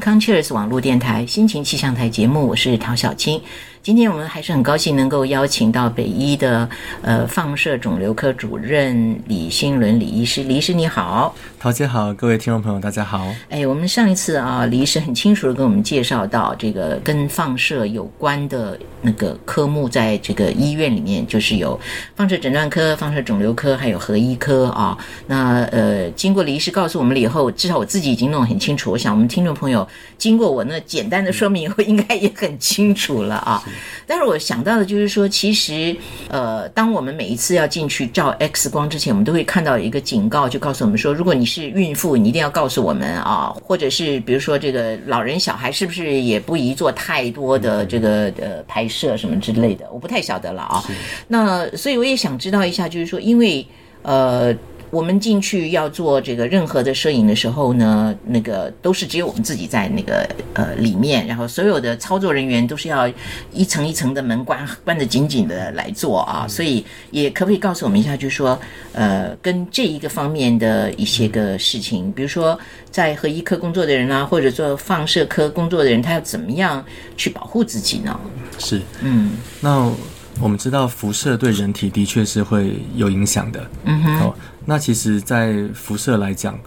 康 Cheers 网络电台心情气象台节目，我是陶小青。今天我们还是很高兴能够邀请到北医的呃放射肿瘤科主任李新伦李医师，李医师你好，陶姐好，各位听众朋友大家好。哎，我们上一次啊，李医师很清楚的跟我们介绍到这个跟放射有关的那个科目，在这个医院里面就是有放射诊断科、放射肿瘤科，还有核医科啊。那呃，经过李医师告诉我们了以后，至少我自己已经弄得很清楚。我想我们听众朋友经过我那简单的说明以后，应该也很清楚了啊。但是我想到的就是说，其实，呃，当我们每一次要进去照 X 光之前，我们都会看到一个警告，就告诉我们说，如果你是孕妇，你一定要告诉我们啊，或者是比如说这个老人小孩是不是也不宜做太多的这个呃拍摄什么之类的，我不太晓得了啊。那所以我也想知道一下，就是说，因为呃。我们进去要做这个任何的摄影的时候呢，那个都是只有我们自己在那个呃里面，然后所有的操作人员都是要一层一层的门关关得紧紧的来做啊。所以也可不可以告诉我们一下，就是说呃跟这一个方面的一些个事情，比如说在核医科工作的人啊，或者做放射科工作的人，他要怎么样去保护自己呢？是，嗯，那我们知道辐射对人体的确是会有影响的，嗯哼。那其实，在辐射来讲，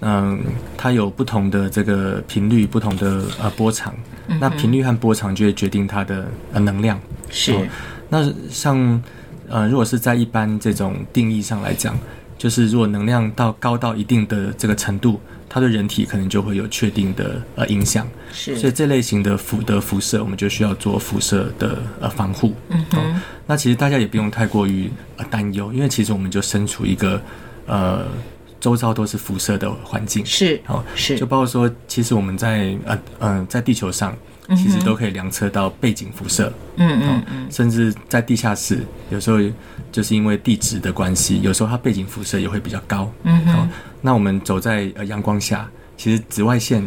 嗯，它有不同的这个频率，不同的呃波长。那频率和波长就会决定它的呃能量。是。那像呃，如果是在一般这种定义上来讲，就是如果能量到高到一定的这个程度，它对人体可能就会有确定的呃影响。是。所以这类型的辐的辐射，我们就需要做辐射的呃防护。嗯哼。那其实大家也不用太过于呃担忧，因为其实我们就身处一个。呃，周遭都是辐射的环境，是哦，是，就包括说，其实我们在呃嗯，在地球上，其实都可以量测到背景辐射，嗯嗯嗯，甚至在地下室，有时候就是因为地质的关系，有时候它背景辐射也会比较高，嗯哼，那我们走在呃阳光下，其实紫外线。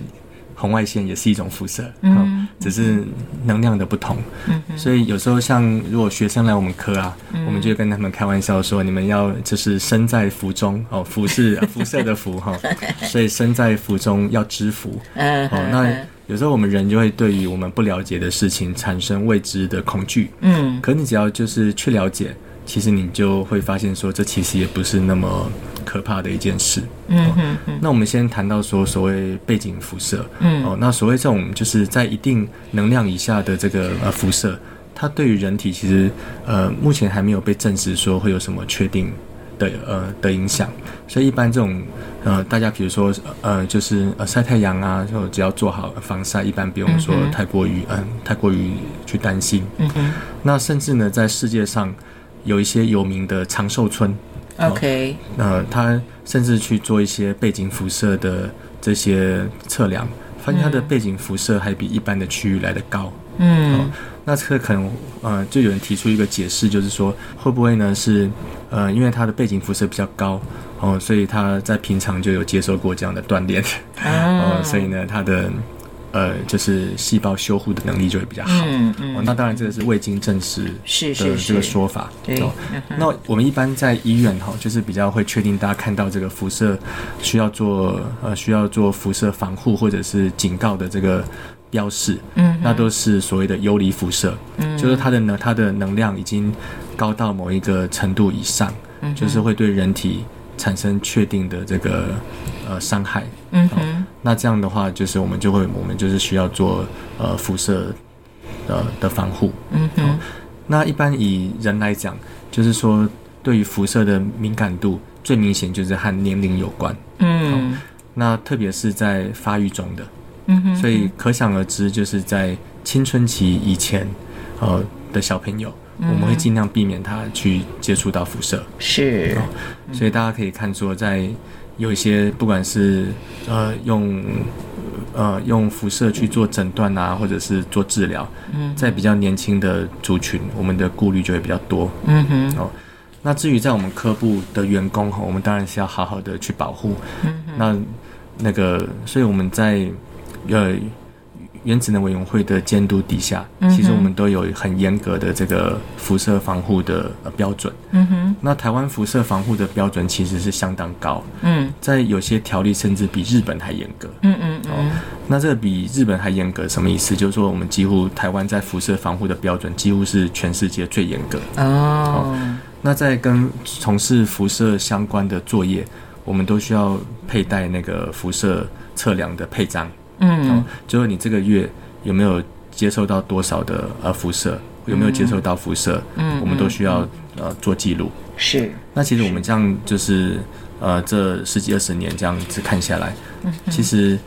红外线也是一种辐射，嗯，只是能量的不同，嗯，所以有时候像如果学生来我们科啊，我们就跟他们开玩笑说，你们要就是身在福中哦，福是辐射的福哈，所以身在福中要知福，嗯，哦，那有时候我们人就会对于我们不了解的事情产生未知的恐惧，嗯，可你只要就是去了解。其实你就会发现，说这其实也不是那么可怕的一件事。嗯哼哼。那我们先谈到说所谓背景辐射。嗯。哦，那所谓这种就是在一定能量以下的这个呃辐射，它对于人体其实呃目前还没有被证实说会有什么确定的呃的影响。所以一般这种呃大家比如说呃就是呃晒太阳啊，就只要做好防晒，一般不用说太过于嗯太过于去担心。嗯哼。那甚至呢，在世界上。有一些有名的长寿村，OK，呃，他甚至去做一些背景辐射的这些测量，发现它的背景辐射还比一般的区域来的高。嗯，那这个可能呃，就有人提出一个解释，就是说会不会呢是呃，因为它的背景辐射比较高哦，所以他在平常就有接受过这样的锻炼，哦，所以呢，他的。呃，就是细胞修护的能力就会比较好。嗯嗯。哦，那当然这个是未经证实的这个说法。对。那我们一般在医院哈，就是比较会确定大家看到这个辐射需要做呃需要做辐射防护或者是警告的这个标示。嗯。那都是所谓的游离辐射。嗯。就是它的能它的能量已经高到某一个程度以上，就是会对人体产生确定的这个呃伤害。嗯哼。那这样的话，就是我们就会，我们就是需要做呃辐射的的防护。嗯哼。那一般以人来讲，就是说对于辐射的敏感度最明显就是和年龄有关。嗯。那特别是在发育中的。嗯哼。所以可想而知，就是在青春期以前，呃的小朋友，我们会尽量避免他去接触到辐射。是。所以大家可以看出，在有一些不管是呃用呃用辐射去做诊断啊，或者是做治疗，嗯在比较年轻的族群，我们的顾虑就会比较多。嗯哼。哦，那至于在我们科部的员工哈，我们当然是要好好的去保护。那那个，所以我们在呃。原子能委员会的监督底下，其实我们都有很严格的这个辐射防护的标准。嗯哼，那台湾辐射防护的标准其实是相当高。嗯，在有些条例甚至比日本还严格。嗯嗯哦，那这个比日本还严格，什么意思？就是说我们几乎台湾在辐射防护的标准几乎是全世界最严格。哦，那在跟从事辐射相关的作业，我们都需要佩戴那个辐射测量的配章。嗯，就是你这个月有没有接受到多少的呃辐射，有没有接受到辐射，嗯我们都需要呃做记录。是，那其实我们这样就是呃这十几二十年这样子看下来，其实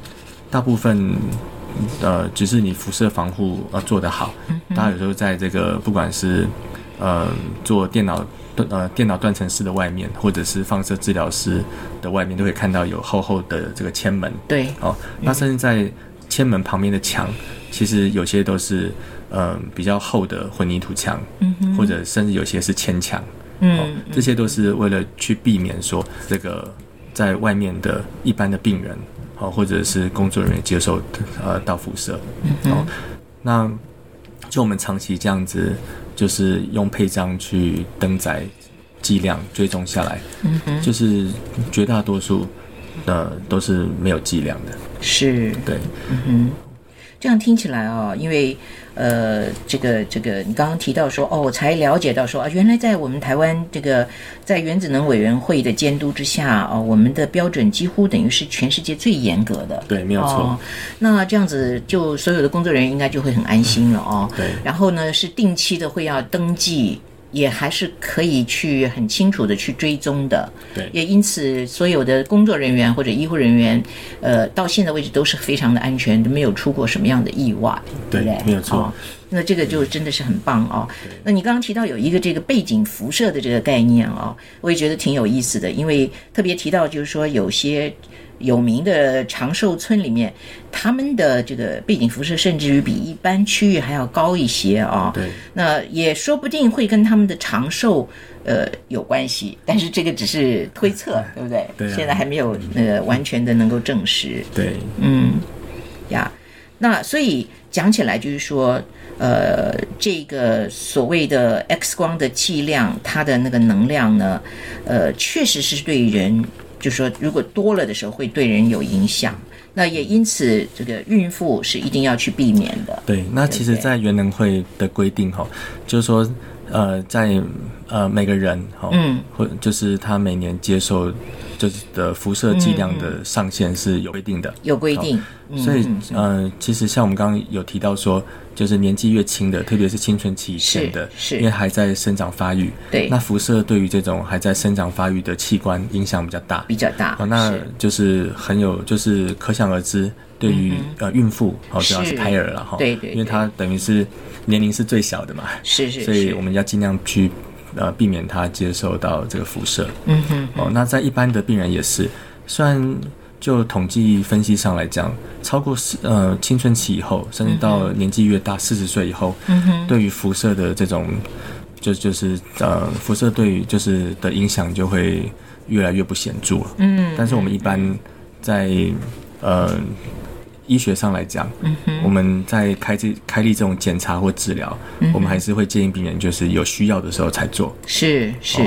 大部分呃只是你辐射防护呃做得好，大家有时候在这个不管是呃做电脑断呃电脑断层室的外面，或者是放射治疗室的外面，都可以看到有厚厚的这个铅门。对，哦，那甚至在铅门旁边的墙，其实有些都是呃比较厚的混凝土墙，或者甚至有些是铅墙。嗯，这些都是为了去避免说这个在外面的一般的病人，哦，或者是工作人员接受呃到辐射，嗯哦，那就我们长期这样子，就是用配章去登载剂量追踪下来，就是绝大多数的都是没有剂量的，是，对，这样听起来啊、因为呃，这个这个，你刚刚提到说，哦，我才了解到说啊，原来在我们台湾这个在原子能委员会的监督之下哦，我们的标准几乎等于是全世界最严格的。对，没有错，哦，那这样子就所有的工作人员应该就会很安心了哦。对然后呢，是定期的会要登记。也还是可以去很清楚的去追踪的，对。也因此所有的工作人员或者医护人员，呃，到现在为止都是非常的安全，都没有出过什么样的意外，对对不对？没有错。哦那这个就真的是很棒哦。那你刚刚提到有一个这个背景辐射的这个概念哦，我也觉得挺有意思的，因为特别提到就是说有些有名的长寿村里面，他们的这个背景辐射甚至于比一般区域还要高一些啊、对。那也说不定会跟他们的长寿呃有关系，但是这个只是推测，对不对？对啊。现在还没有那个完全的能够证实。对，嗯，呀，那所以讲起来就是说，呃，这个所谓的 X 光的剂量，它的那个能量呢，呃，确实是对人，就是说如果多了的时候会对人有影响。那也因此，这个孕妇是一定要去避免的。对，那其实，在原能会的规定哈，就是说，呃，在呃每个人哈，嗯，或就是他每年接受就是的辐射剂量的上限是有规定的，有规定，嗯所以嗯呃，其实像我们刚刚有提到说，就是年纪越轻的，特别是青春期以前的，是是。因为还在生长发育，对。那辐射对于这种还在生长发育的器官影响比较大，比较大。哦，那就是很有，就是可想而知，对于、呃孕妇，哦，主要是是胎儿了哈，对对因为她等于是年龄是最小的嘛，是是，所以我们要尽量去呃避免她接受到这个辐射。嗯哼，哦，那在一般的病人也是，虽然就统计分析上来讲，超过四呃青春期以后，甚至到年纪越大，四十岁以后，嗯哼，对于辐射的这种，就就是呃辐射对于就是的影响就会越来越不显著了。嗯，但是我们一般在呃医学上来讲，嗯，我们在开这开立这种检查或治疗，嗯我们还是会建议病人就是有需要的时候才做。是是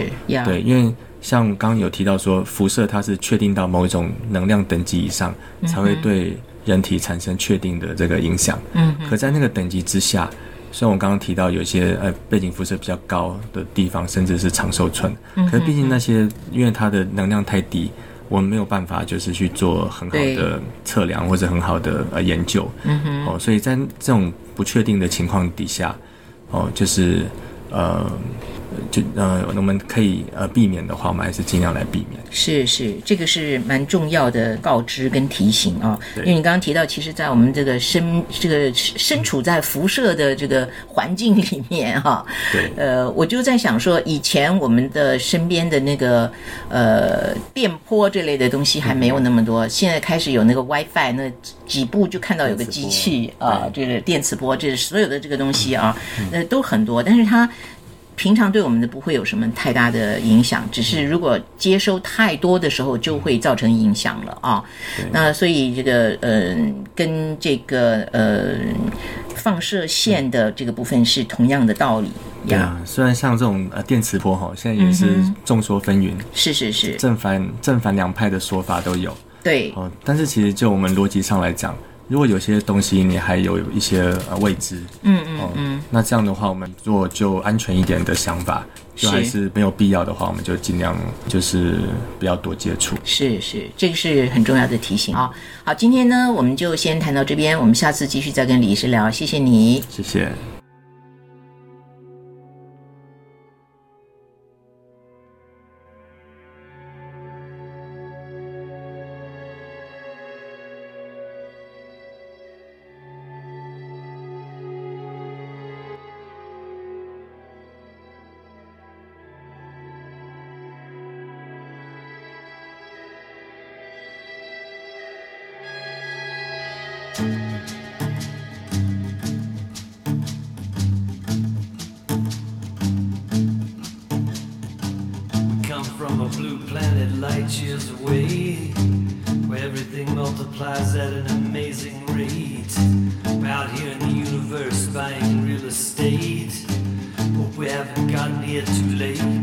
对，因为像刚刚有提到说，辐射它是确定到某一种能量等级以上，才会对人体产生确定的这个影响。嗯可在那个等级之下，虽然我刚刚提到有些呃背景辐射比较高的地方，甚至是长寿村，可是毕竟那些因为它的能量太低。我们没有办法，就是去做很好的测量或者很好的呃研究，嗯哼，哦，所以在这种不确定的情况底下，哦，就是呃，就呃，我们可以呃避免的话，我们还是尽量来避免。是是，这个是蛮重要的告知跟提醒啊、对。因为你刚刚提到，其实，在我们这个身这个身处在辐射的这个环境里面哈、对。呃，我就在想说，以前我们的身边的那个呃电波这类的东西还没有那么多，现在开始有那个 WiFi，那几步就看到有个机器啊，这个电磁波，这所有的这个东西啊，呃，都很多，但是它。平常对我们的不会有什么太大的影响，只是如果接收太多的时候，就会造成影响了啊。那所以这个呃，跟这个呃放射线的这个部分是同样的道理呀。对啊，虽然像这种呃电磁波哈，现在也是众说纷纭，是是是，正反正反两派的说法都有对，哦。但是其实就我们逻辑上来讲，如果有些东西你还有一些呃未知，嗯嗯嗯，那这样的话，我们做就安全一点的想法，就还是没有必要的话，我们就尽量就是不要多接触。是是，这个是很重要的提醒啊。好，今天呢，我们就先谈到这边，我们下次继续再跟李医师聊。谢谢你，谢谢。We come from a blue planet light years away, where everything multiplies at an amazing rate. We're out here in the universe buying real estate. Hope we haven't gotten here too late.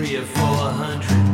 three or four hundred.